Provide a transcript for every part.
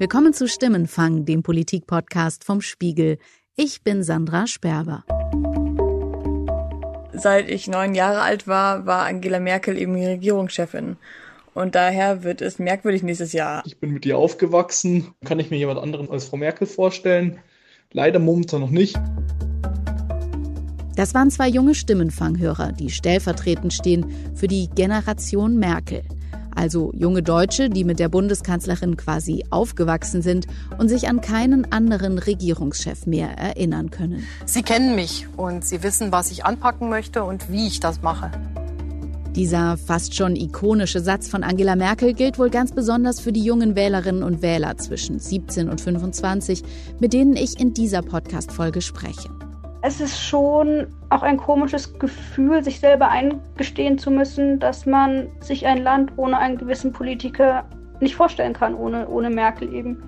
Willkommen zu Stimmenfang, dem Politik-Podcast vom Spiegel. Ich bin Sandra Sperber. Seit ich neun Jahre alt war, war Angela Merkel eben die Regierungschefin. Und daher wird es merkwürdig nächstes Jahr. Ich bin mit ihr aufgewachsen. Kann ich mir jemand anderen als Frau Merkel vorstellen? Leider momentan noch nicht. Das waren zwei junge Stimmenfanghörer, die stellvertretend stehen für die Generation Merkel. Also junge Deutsche, die mit der Bundeskanzlerin quasi aufgewachsen sind und sich an keinen anderen Regierungschef mehr erinnern können. Sie kennen mich und Sie wissen, was ich anpacken möchte und wie ich das mache. Dieser fast schon ikonische Satz von Angela Merkel gilt wohl ganz besonders für die jungen Wählerinnen und Wähler zwischen 17 und 25, mit denen ich in dieser Podcast-Folge spreche. Es ist schon auch ein komisches Gefühl, sich selber eingestehen zu müssen, dass man sich ein Land ohne einen gewissen Politiker nicht vorstellen kann, ohne, ohne Merkel eben.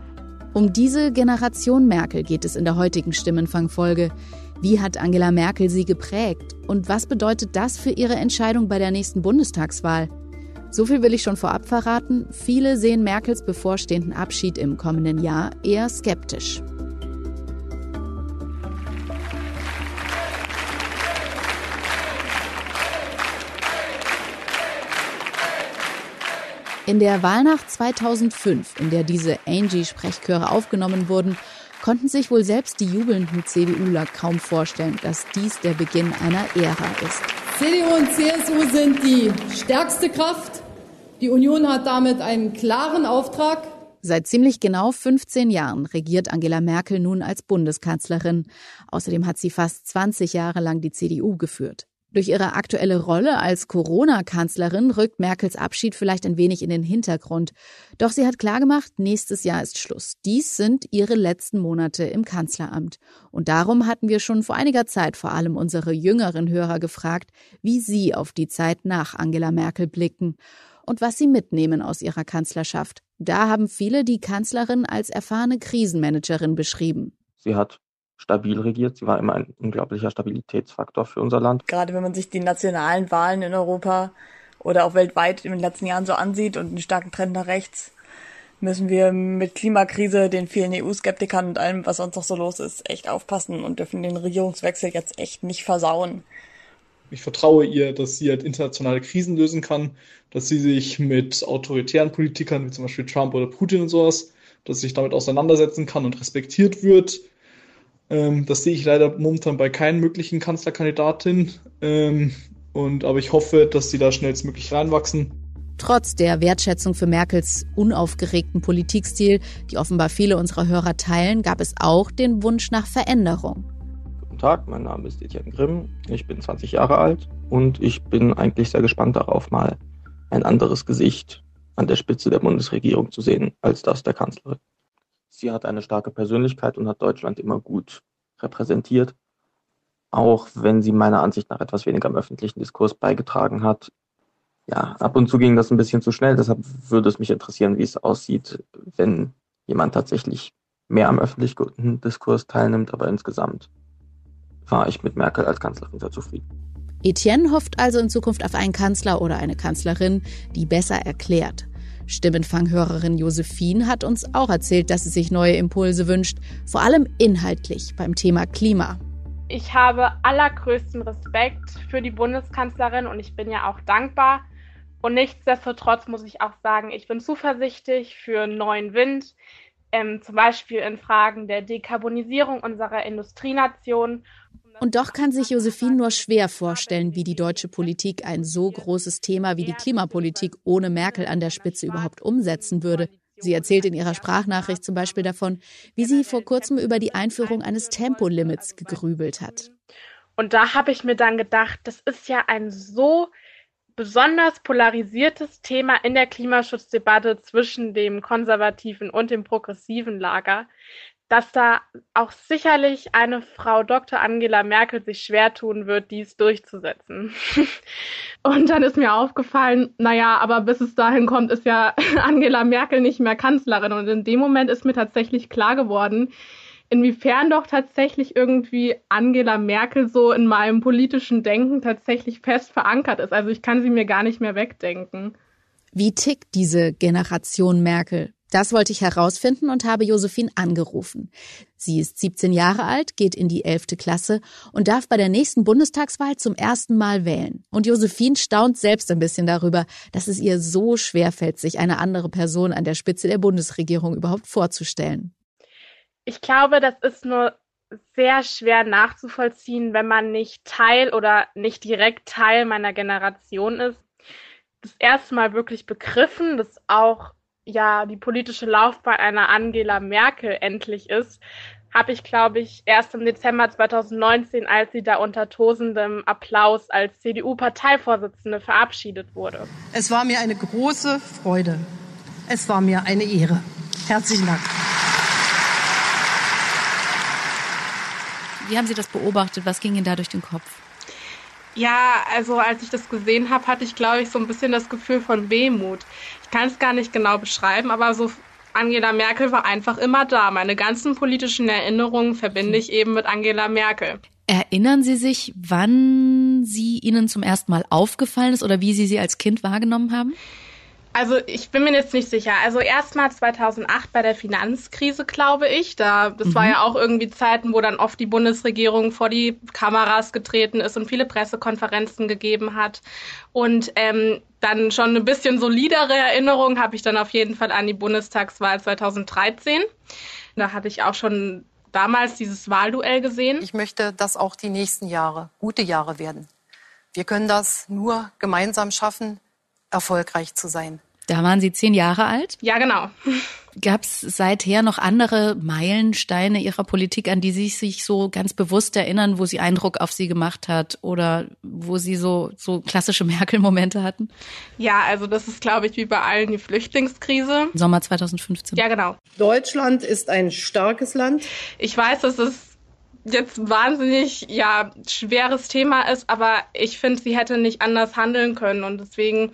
Um diese Generation Merkel geht es in der heutigen Stimmenfangfolge. Wie hat Angela Merkel sie geprägt? Und was bedeutet das für ihre Entscheidung bei der nächsten Bundestagswahl? So viel will ich schon vorab verraten. Viele sehen Merkels bevorstehenden Abschied im kommenden Jahr eher skeptisch. In der Wahlnacht 2005, in der diese Angie-Sprechchöre aufgenommen wurden, konnten sich wohl selbst die jubelnden CDUler kaum vorstellen, dass dies der Beginn einer Ära ist. CDU und CSU sind die stärkste Kraft. Die Union hat damit einen klaren Auftrag. Seit ziemlich genau 15 Jahren regiert Angela Merkel nun als Bundeskanzlerin. Außerdem hat sie fast 20 Jahre lang die CDU geführt. Durch ihre aktuelle Rolle als Corona-Kanzlerin rückt Merkels Abschied vielleicht ein wenig in den Hintergrund. Doch sie hat klargemacht, nächstes Jahr ist Schluss. Dies sind ihre letzten Monate im Kanzleramt. Und darum hatten wir schon vor einiger Zeit vor allem unsere jüngeren Hörer gefragt, wie sie auf die Zeit nach Angela Merkel blicken und was sie mitnehmen aus ihrer Kanzlerschaft. Da haben viele die Kanzlerin als erfahrene Krisenmanagerin beschrieben. Sie hat stabil regiert. Sie war immer ein unglaublicher Stabilitätsfaktor für unser Land. Gerade wenn man sich die nationalen Wahlen in Europa oder auch weltweit in den letzten Jahren so ansieht und einen starken Trend nach rechts, müssen wir mit Klimakrise, den vielen EU-Skeptikern und allem, was sonst noch so los ist, echt aufpassen und dürfen den Regierungswechsel jetzt echt nicht versauen. Ich vertraue ihr, dass sie halt internationale Krisen lösen kann, dass sie sich mit autoritären Politikern wie zum Beispiel Trump oder Putin und sowas, dass sie sich damit auseinandersetzen kann und respektiert wird ähm, das sehe ich leider momentan bei keinen möglichen Kanzlerkandidatin. Ähm, und, aber ich hoffe, dass sie da schnellstmöglich reinwachsen. Trotz der Wertschätzung für Merkels unaufgeregten Politikstil, die offenbar viele unserer Hörer teilen, gab es auch den Wunsch nach Veränderung. Guten Tag, mein Name ist Etienne Grimm, ich bin 20 Jahre alt und ich bin eigentlich sehr gespannt darauf, mal ein anderes Gesicht an der Spitze der Bundesregierung zu sehen als das der Kanzlerin. Sie hat eine starke Persönlichkeit und hat Deutschland immer gut repräsentiert, auch wenn sie meiner Ansicht nach etwas weniger im öffentlichen Diskurs beigetragen hat. Ja, ab und zu ging das ein bisschen zu schnell, deshalb würde es mich interessieren, wie es aussieht, wenn jemand tatsächlich mehr am öffentlichen Diskurs teilnimmt, aber insgesamt war ich mit Merkel als Kanzlerin sehr zufrieden. Etienne hofft also in Zukunft auf einen Kanzler oder eine Kanzlerin, die besser erklärt, Stimmenfanghörerin Josephine hat uns auch erzählt, dass sie sich neue Impulse wünscht, vor allem inhaltlich beim Thema Klima. Ich habe allergrößten Respekt für die Bundeskanzlerin und ich bin ja auch dankbar. Und nichtsdestotrotz muss ich auch sagen, ich bin zuversichtlich für neuen Wind, ähm, zum Beispiel in Fragen der Dekarbonisierung unserer Industrienation und doch kann sich Josephine nur schwer vorstellen, wie die deutsche Politik ein so großes Thema wie die Klimapolitik ohne Merkel an der Spitze überhaupt umsetzen würde. Sie erzählt in ihrer Sprachnachricht zum Beispiel davon, wie sie vor kurzem über die Einführung eines Tempolimits gegrübelt hat. Und da habe ich mir dann gedacht, das ist ja ein so besonders polarisiertes Thema in der Klimaschutzdebatte zwischen dem konservativen und dem progressiven Lager, dass da auch sicherlich eine Frau Dr. Angela Merkel sich schwer tun wird, dies durchzusetzen. Und dann ist mir aufgefallen, naja, aber bis es dahin kommt, ist ja Angela Merkel nicht mehr Kanzlerin. Und in dem Moment ist mir tatsächlich klar geworden, inwiefern doch tatsächlich irgendwie Angela Merkel so in meinem politischen Denken tatsächlich fest verankert ist. Also ich kann sie mir gar nicht mehr wegdenken. Wie tickt diese Generation Merkel? Das wollte ich herausfinden und habe Josephine angerufen. Sie ist 17 Jahre alt, geht in die 11. Klasse und darf bei der nächsten Bundestagswahl zum ersten Mal wählen. Und Josephine staunt selbst ein bisschen darüber, dass es ihr so schwer fällt, sich eine andere Person an der Spitze der Bundesregierung überhaupt vorzustellen. Ich glaube, das ist nur sehr schwer nachzuvollziehen, wenn man nicht Teil oder nicht direkt Teil meiner Generation ist. Das erste Mal wirklich begriffen, dass auch ja die politische Laufbahn einer Angela Merkel endlich ist, habe ich, glaube ich, erst im Dezember 2019, als sie da unter tosendem Applaus als CDU-Parteivorsitzende verabschiedet wurde. Es war mir eine große Freude. Es war mir eine Ehre. Herzlichen Dank. Wie haben Sie das beobachtet? Was ging Ihnen da durch den Kopf? Ja, also als ich das gesehen habe, hatte ich, glaube ich, so ein bisschen das Gefühl von Wehmut. Ich kann es gar nicht genau beschreiben, aber so Angela Merkel war einfach immer da. Meine ganzen politischen Erinnerungen verbinde ich eben mit Angela Merkel. Erinnern Sie sich, wann sie Ihnen zum ersten Mal aufgefallen ist oder wie Sie sie als Kind wahrgenommen haben? Also ich bin mir jetzt nicht sicher. Also erstmal 2008 bei der Finanzkrise, glaube ich. Da, das mhm. war ja auch irgendwie Zeiten, wo dann oft die Bundesregierung vor die Kameras getreten ist und viele Pressekonferenzen gegeben hat. Und ähm, dann schon ein bisschen solidere Erinnerung habe ich dann auf jeden Fall an die Bundestagswahl 2013. Da hatte ich auch schon damals dieses Wahlduell gesehen. Ich möchte, dass auch die nächsten Jahre gute Jahre werden. Wir können das nur gemeinsam schaffen, erfolgreich zu sein. Da waren Sie zehn Jahre alt? Ja, genau. Gab es seither noch andere Meilensteine Ihrer Politik, an die Sie sich so ganz bewusst erinnern, wo sie Eindruck auf Sie gemacht hat oder wo Sie so, so klassische Merkel-Momente hatten? Ja, also das ist, glaube ich, wie bei allen die Flüchtlingskrise. Sommer 2015. Ja, genau. Deutschland ist ein starkes Land. Ich weiß, dass es jetzt wahnsinnig ja schweres Thema ist, aber ich finde, sie hätte nicht anders handeln können und deswegen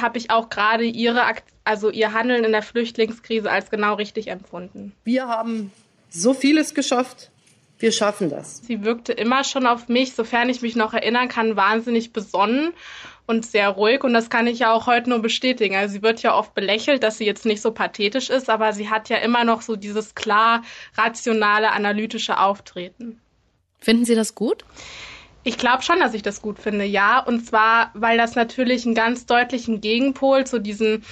habe ich auch gerade ihre, also ihr Handeln in der Flüchtlingskrise als genau richtig empfunden. Wir haben so vieles geschafft. Wir schaffen das. Sie wirkte immer schon auf mich, sofern ich mich noch erinnern kann, wahnsinnig besonnen und sehr ruhig. Und das kann ich ja auch heute nur bestätigen. Also sie wird ja oft belächelt, dass sie jetzt nicht so pathetisch ist, aber sie hat ja immer noch so dieses klar rationale, analytische Auftreten. Finden Sie das gut? Ich glaube schon, dass ich das gut finde, ja. Und zwar, weil das natürlich einen ganz deutlichen Gegenpol zu diesen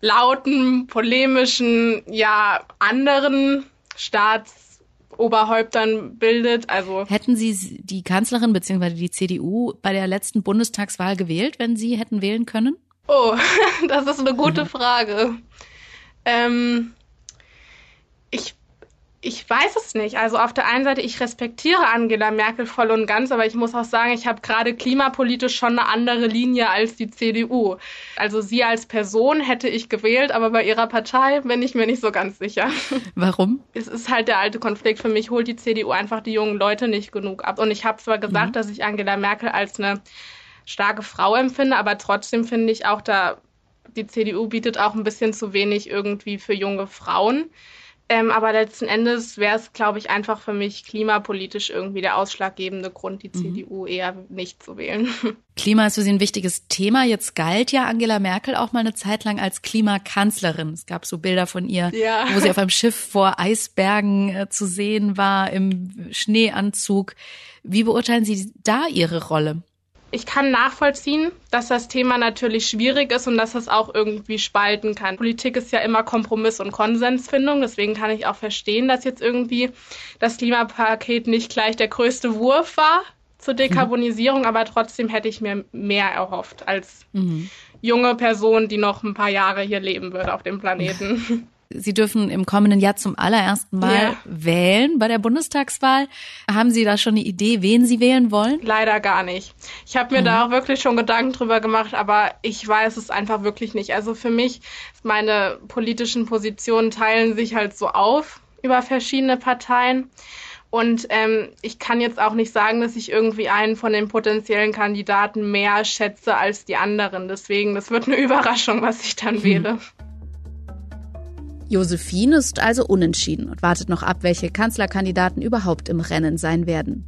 lauten, polemischen, ja, anderen Staatsoberhäuptern bildet. Also hätten Sie die Kanzlerin bzw. die CDU bei der letzten Bundestagswahl gewählt, wenn Sie hätten wählen können? Oh, das ist eine gute mhm. Frage. Ähm, ich ich weiß es nicht. Also auf der einen Seite, ich respektiere Angela Merkel voll und ganz, aber ich muss auch sagen, ich habe gerade klimapolitisch schon eine andere Linie als die CDU. Also sie als Person hätte ich gewählt, aber bei ihrer Partei bin ich mir nicht so ganz sicher. Warum? Es ist halt der alte Konflikt. Für mich holt die CDU einfach die jungen Leute nicht genug ab. Und ich habe zwar gesagt, mhm. dass ich Angela Merkel als eine starke Frau empfinde, aber trotzdem finde ich auch da, die CDU bietet auch ein bisschen zu wenig irgendwie für junge Frauen. Ähm, aber letzten Endes wäre es, glaube ich, einfach für mich klimapolitisch irgendwie der ausschlaggebende Grund, die mhm. CDU eher nicht zu wählen. Klima ist für Sie ein wichtiges Thema. Jetzt galt ja Angela Merkel auch mal eine Zeit lang als Klimakanzlerin. Es gab so Bilder von ihr, ja. wo sie auf einem Schiff vor Eisbergen äh, zu sehen war, im Schneeanzug. Wie beurteilen Sie da Ihre Rolle? Ich kann nachvollziehen, dass das Thema natürlich schwierig ist und dass es auch irgendwie spalten kann. Politik ist ja immer Kompromiss und Konsensfindung, deswegen kann ich auch verstehen, dass jetzt irgendwie das Klimapaket nicht gleich der größte Wurf war zur mhm. Dekarbonisierung, mhm. aber trotzdem hätte ich mir mehr erhofft als mhm. junge Person, die noch ein paar Jahre hier leben würde auf dem Planeten. Sie dürfen im kommenden Jahr zum allerersten Mal ja. wählen bei der Bundestagswahl. Haben Sie da schon eine Idee, wen Sie wählen wollen? Leider gar nicht. Ich habe mir mhm. da auch wirklich schon Gedanken drüber gemacht, aber ich weiß es einfach wirklich nicht. Also für mich, meine politischen Positionen teilen sich halt so auf über verschiedene Parteien. Und ähm, ich kann jetzt auch nicht sagen, dass ich irgendwie einen von den potenziellen Kandidaten mehr schätze als die anderen. Deswegen, das wird eine Überraschung, was ich dann mhm. wähle. Josephine ist also unentschieden und wartet noch ab, welche Kanzlerkandidaten überhaupt im Rennen sein werden.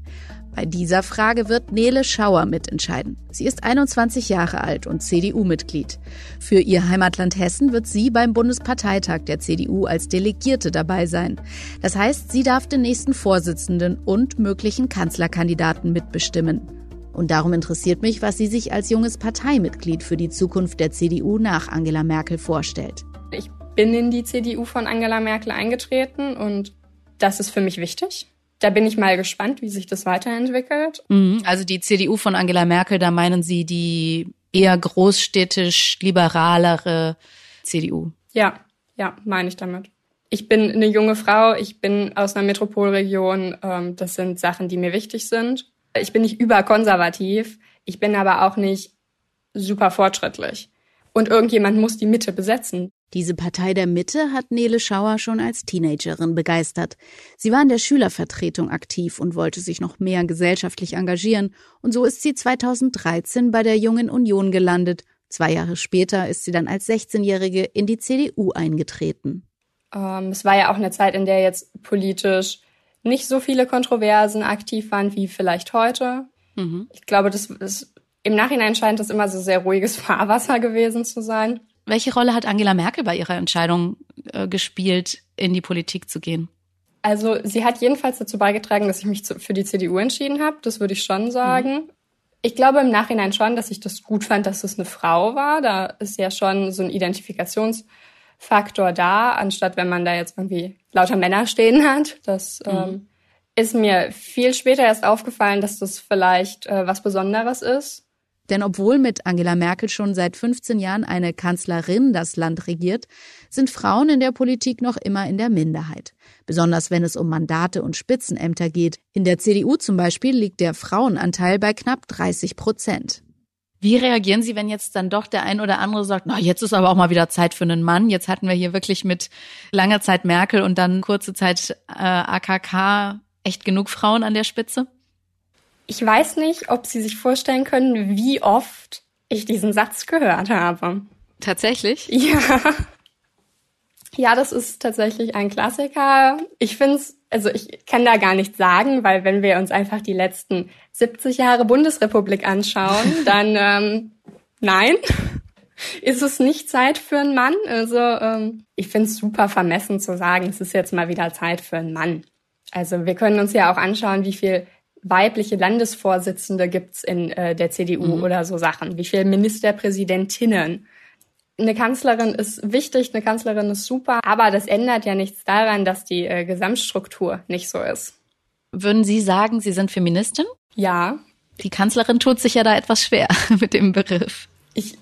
Bei dieser Frage wird Nele Schauer mitentscheiden. Sie ist 21 Jahre alt und CDU-Mitglied. Für ihr Heimatland Hessen wird sie beim Bundesparteitag der CDU als Delegierte dabei sein. Das heißt, sie darf den nächsten Vorsitzenden und möglichen Kanzlerkandidaten mitbestimmen. Und darum interessiert mich, was sie sich als junges Parteimitglied für die Zukunft der CDU nach Angela Merkel vorstellt. Ich bin in die CDU von Angela Merkel eingetreten und das ist für mich wichtig da bin ich mal gespannt, wie sich das weiterentwickelt. Mhm. Also die CDU von Angela Merkel, da meinen Sie die eher großstädtisch liberalere CDU? Ja, ja, meine ich damit. Ich bin eine junge Frau, ich bin aus einer Metropolregion. Ähm, das sind Sachen, die mir wichtig sind. Ich bin nicht überkonservativ, ich bin aber auch nicht super fortschrittlich. Und irgendjemand muss die Mitte besetzen. Diese Partei der Mitte hat Nele Schauer schon als Teenagerin begeistert. Sie war in der Schülervertretung aktiv und wollte sich noch mehr gesellschaftlich engagieren, und so ist sie 2013 bei der Jungen Union gelandet. Zwei Jahre später ist sie dann als 16-Jährige in die CDU eingetreten. Ähm, es war ja auch eine Zeit, in der jetzt politisch nicht so viele Kontroversen aktiv waren wie vielleicht heute. Mhm. Ich glaube, das ist, im Nachhinein scheint das immer so sehr ruhiges Fahrwasser gewesen zu sein. Welche Rolle hat Angela Merkel bei ihrer Entscheidung äh, gespielt, in die Politik zu gehen? Also sie hat jedenfalls dazu beigetragen, dass ich mich für die CDU entschieden habe. Das würde ich schon sagen. Mhm. Ich glaube im Nachhinein schon, dass ich das gut fand, dass es eine Frau war. Da ist ja schon so ein Identifikationsfaktor da, anstatt wenn man da jetzt irgendwie lauter Männer stehen hat. Das mhm. ähm, ist mir viel später erst aufgefallen, dass das vielleicht äh, was Besonderes ist. Denn obwohl mit Angela Merkel schon seit 15 Jahren eine Kanzlerin das Land regiert, sind Frauen in der Politik noch immer in der Minderheit. Besonders wenn es um Mandate und Spitzenämter geht. In der CDU zum Beispiel liegt der Frauenanteil bei knapp 30 Prozent. Wie reagieren Sie, wenn jetzt dann doch der ein oder andere sagt, na, jetzt ist aber auch mal wieder Zeit für einen Mann. Jetzt hatten wir hier wirklich mit langer Zeit Merkel und dann kurze Zeit äh, AKK echt genug Frauen an der Spitze? Ich weiß nicht, ob Sie sich vorstellen können, wie oft ich diesen Satz gehört habe. Tatsächlich? Ja. Ja, das ist tatsächlich ein Klassiker. Ich finde es, also ich kann da gar nichts sagen, weil wenn wir uns einfach die letzten 70 Jahre Bundesrepublik anschauen, dann ähm, nein, ist es nicht Zeit für einen Mann. Also ähm, ich finde es super vermessen zu sagen, es ist jetzt mal wieder Zeit für einen Mann. Also wir können uns ja auch anschauen, wie viel weibliche Landesvorsitzende gibt's in äh, der CDU mhm. oder so Sachen? Wie viele Ministerpräsidentinnen? Eine Kanzlerin ist wichtig, eine Kanzlerin ist super, aber das ändert ja nichts daran, dass die äh, Gesamtstruktur nicht so ist. Würden Sie sagen, Sie sind Feministin? Ja. Die Kanzlerin tut sich ja da etwas schwer mit dem Begriff. Ich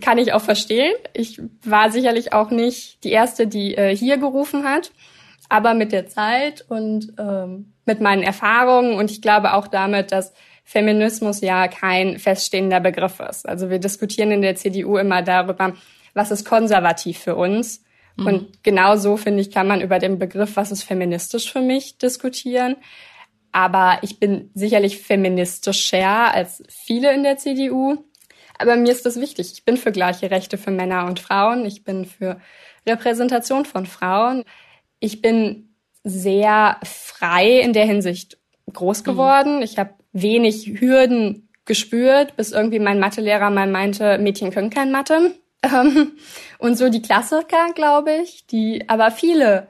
kann ich auch verstehen. Ich war sicherlich auch nicht die erste, die äh, hier gerufen hat, aber mit der Zeit und ähm, mit meinen Erfahrungen und ich glaube auch damit, dass Feminismus ja kein feststehender Begriff ist. Also wir diskutieren in der CDU immer darüber, was ist konservativ für uns. Mhm. Und genau so, finde ich, kann man über den Begriff, was ist feministisch für mich, diskutieren. Aber ich bin sicherlich feministischer als viele in der CDU. Aber mir ist das wichtig. Ich bin für gleiche Rechte für Männer und Frauen. Ich bin für Repräsentation von Frauen. Ich bin sehr frei in der Hinsicht groß mhm. geworden. Mhm. Ich habe wenig Hürden gespürt, bis irgendwie mein Mathelehrer mal meinte, Mädchen können kein Mathe. Ähm, und so die Klassiker, glaube ich, die aber viele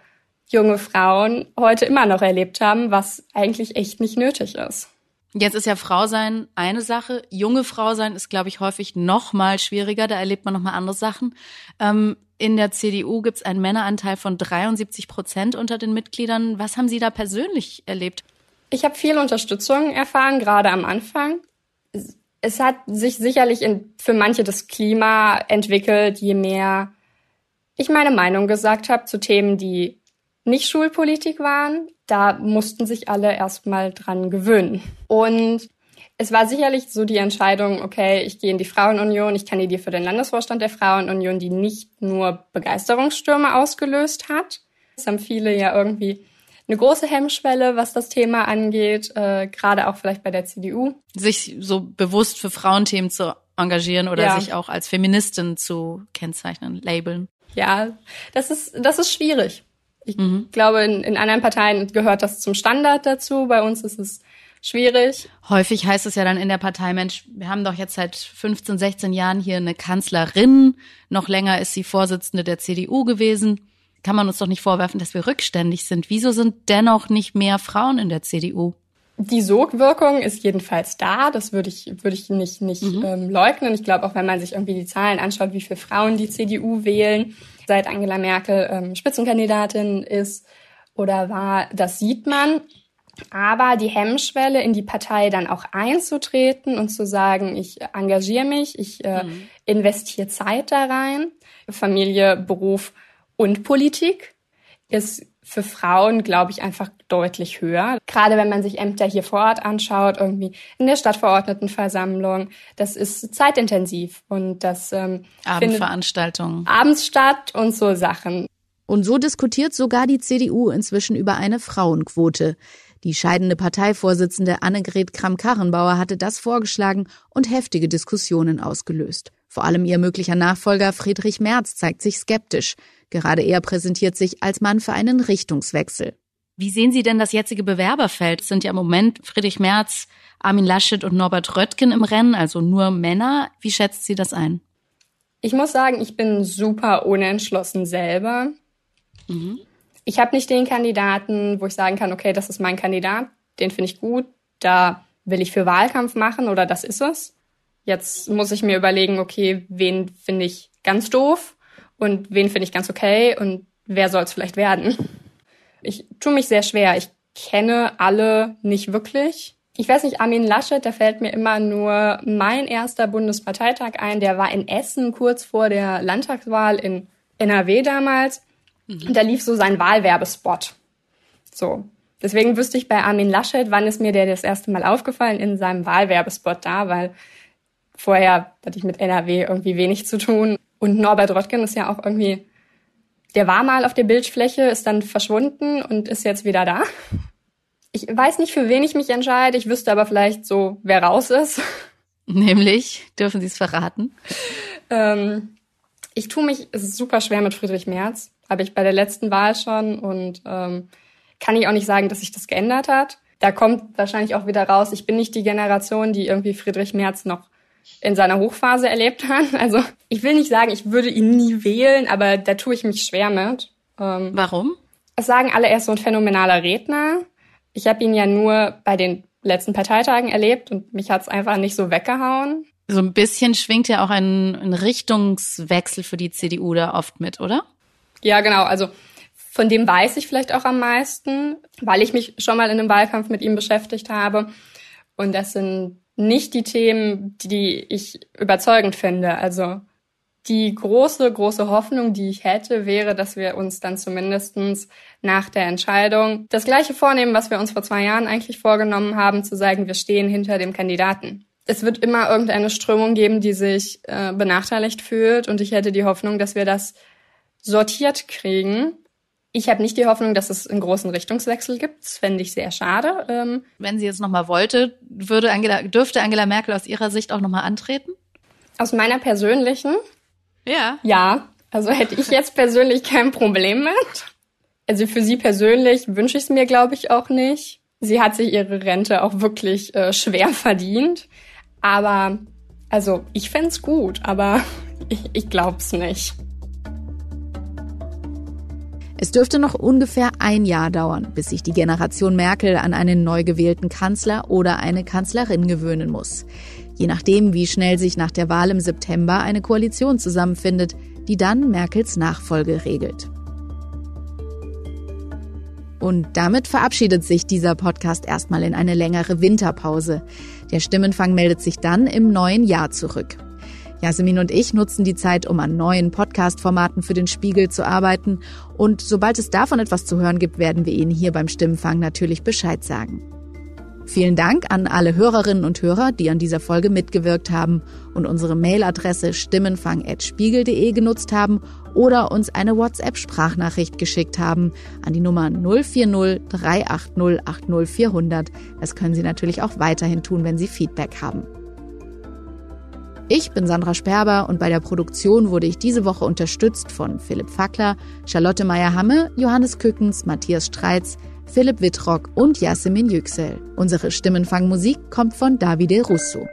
junge Frauen heute immer noch erlebt haben, was eigentlich echt nicht nötig ist. Jetzt ist ja Frau sein eine Sache. Junge Frau sein ist, glaube ich, häufig noch mal schwieriger. Da erlebt man noch mal andere Sachen. Ähm, in der CDU gibt es einen Männeranteil von 73 Prozent unter den Mitgliedern. Was haben Sie da persönlich erlebt? Ich habe viel Unterstützung erfahren, gerade am Anfang. Es hat sich sicherlich in, für manche das Klima entwickelt, je mehr ich meine Meinung gesagt habe zu Themen, die nicht Schulpolitik waren. Da mussten sich alle erstmal dran gewöhnen. Und es war sicherlich so die Entscheidung, okay, ich gehe in die Frauenunion, ich kandidiere für den Landesvorstand der Frauenunion, die nicht nur Begeisterungsstürme ausgelöst hat. Es haben viele ja irgendwie eine große Hemmschwelle, was das Thema angeht, äh, gerade auch vielleicht bei der CDU. Sich so bewusst für Frauenthemen zu engagieren oder ja. sich auch als Feministin zu kennzeichnen, labeln. Ja, das ist, das ist schwierig. Ich mhm. glaube, in, in anderen Parteien gehört das zum Standard dazu. Bei uns ist es schwierig. Häufig heißt es ja dann in der Partei, Mensch, wir haben doch jetzt seit 15, 16 Jahren hier eine Kanzlerin. Noch länger ist sie Vorsitzende der CDU gewesen. Kann man uns doch nicht vorwerfen, dass wir rückständig sind. Wieso sind dennoch nicht mehr Frauen in der CDU? Die Sogwirkung ist jedenfalls da, das würde ich, würde ich nicht, nicht mhm. ähm, leugnen. Ich glaube, auch wenn man sich irgendwie die Zahlen anschaut, wie viele Frauen die CDU wählen, seit Angela Merkel ähm, Spitzenkandidatin ist oder war, das sieht man. Aber die Hemmschwelle, in die Partei dann auch einzutreten und zu sagen, ich engagiere mich, ich äh, mhm. investiere Zeit da rein, Familie, Beruf und Politik, ist für Frauen, glaube ich, einfach deutlich höher. Gerade wenn man sich Ämter hier vor Ort anschaut, irgendwie in der Stadtverordnetenversammlung, das ist zeitintensiv und das ähm, Abendveranstaltungen abends statt und so Sachen. Und so diskutiert sogar die CDU inzwischen über eine Frauenquote. Die scheidende Parteivorsitzende Annegret Kramp-Karrenbauer hatte das vorgeschlagen und heftige Diskussionen ausgelöst. Vor allem ihr möglicher Nachfolger Friedrich Merz zeigt sich skeptisch. Gerade er präsentiert sich als Mann für einen Richtungswechsel. Wie sehen Sie denn das jetzige Bewerberfeld? Es sind ja im Moment Friedrich Merz, Armin Laschet und Norbert Röttgen im Rennen, also nur Männer. Wie schätzt sie das ein? Ich muss sagen, ich bin super unentschlossen selber. Mhm. Ich habe nicht den Kandidaten, wo ich sagen kann, okay, das ist mein Kandidat, den finde ich gut, da will ich für Wahlkampf machen oder das ist es. Jetzt muss ich mir überlegen, okay, wen finde ich ganz doof und wen finde ich ganz okay und wer soll es vielleicht werden. Ich tue mich sehr schwer. Ich kenne alle nicht wirklich. Ich weiß nicht, Armin Laschet, da fällt mir immer nur mein erster Bundesparteitag ein. Der war in Essen kurz vor der Landtagswahl in NRW damals. Mhm. Und da lief so sein Wahlwerbespot. So. Deswegen wüsste ich bei Armin Laschet, wann ist mir der das erste Mal aufgefallen in seinem Wahlwerbespot da, weil vorher hatte ich mit NRW irgendwie wenig zu tun. Und Norbert Röttgen ist ja auch irgendwie, der war mal auf der Bildfläche, ist dann verschwunden und ist jetzt wieder da. Ich weiß nicht, für wen ich mich entscheide. Ich wüsste aber vielleicht so, wer raus ist. Nämlich, dürfen Sie es verraten? Ähm, ich tue mich super schwer mit Friedrich Merz. Habe ich bei der letzten Wahl schon und ähm, kann ich auch nicht sagen, dass sich das geändert hat. Da kommt wahrscheinlich auch wieder raus, ich bin nicht die Generation, die irgendwie Friedrich Merz noch in seiner Hochphase erlebt hat. Also ich will nicht sagen, ich würde ihn nie wählen, aber da tue ich mich schwer mit. Ähm, Warum? Es sagen alle, er ist so ein phänomenaler Redner. Ich habe ihn ja nur bei den letzten Parteitagen erlebt und mich hat's einfach nicht so weggehauen. So ein bisschen schwingt ja auch ein, ein Richtungswechsel für die CDU da oft mit, oder? Ja, genau. Also von dem weiß ich vielleicht auch am meisten, weil ich mich schon mal in einem Wahlkampf mit ihm beschäftigt habe. Und das sind nicht die Themen, die ich überzeugend finde. Also die große, große Hoffnung, die ich hätte, wäre, dass wir uns dann zumindestens nach der Entscheidung das gleiche vornehmen, was wir uns vor zwei Jahren eigentlich vorgenommen haben, zu sagen, wir stehen hinter dem Kandidaten. Es wird immer irgendeine Strömung geben, die sich äh, benachteiligt fühlt und ich hätte die Hoffnung, dass wir das sortiert kriegen ich habe nicht die Hoffnung, dass es einen großen Richtungswechsel gibt. Das fände ich sehr schade. Ähm Wenn sie jetzt nochmal wollte, würde Angela, dürfte Angela Merkel aus ihrer Sicht auch nochmal antreten? Aus meiner persönlichen? Ja. Ja. Also hätte ich jetzt persönlich kein Problem mit. Also für sie persönlich wünsche ich es mir, glaube ich, auch nicht. Sie hat sich ihre Rente auch wirklich äh, schwer verdient. Aber, also ich fände gut, aber ich, ich glaube es nicht. Es dürfte noch ungefähr ein Jahr dauern, bis sich die Generation Merkel an einen neu gewählten Kanzler oder eine Kanzlerin gewöhnen muss. Je nachdem, wie schnell sich nach der Wahl im September eine Koalition zusammenfindet, die dann Merkels Nachfolge regelt. Und damit verabschiedet sich dieser Podcast erstmal in eine längere Winterpause. Der Stimmenfang meldet sich dann im neuen Jahr zurück. Jasmin und ich nutzen die Zeit, um an neuen Podcast-Formaten für den Spiegel zu arbeiten. Und sobald es davon etwas zu hören gibt, werden wir Ihnen hier beim Stimmenfang natürlich Bescheid sagen. Vielen Dank an alle Hörerinnen und Hörer, die an dieser Folge mitgewirkt haben und unsere Mailadresse stimmenfang.spiegel.de genutzt haben oder uns eine WhatsApp-Sprachnachricht geschickt haben an die Nummer 040 380 80 400. Das können Sie natürlich auch weiterhin tun, wenn Sie Feedback haben. Ich bin Sandra Sperber und bei der Produktion wurde ich diese Woche unterstützt von Philipp Fackler, Charlotte Meyer-Hamme, Johannes Kückens, Matthias Streitz, Philipp Wittrock und Yasemin Yüksel. Unsere Stimmenfangmusik kommt von Davide Russo.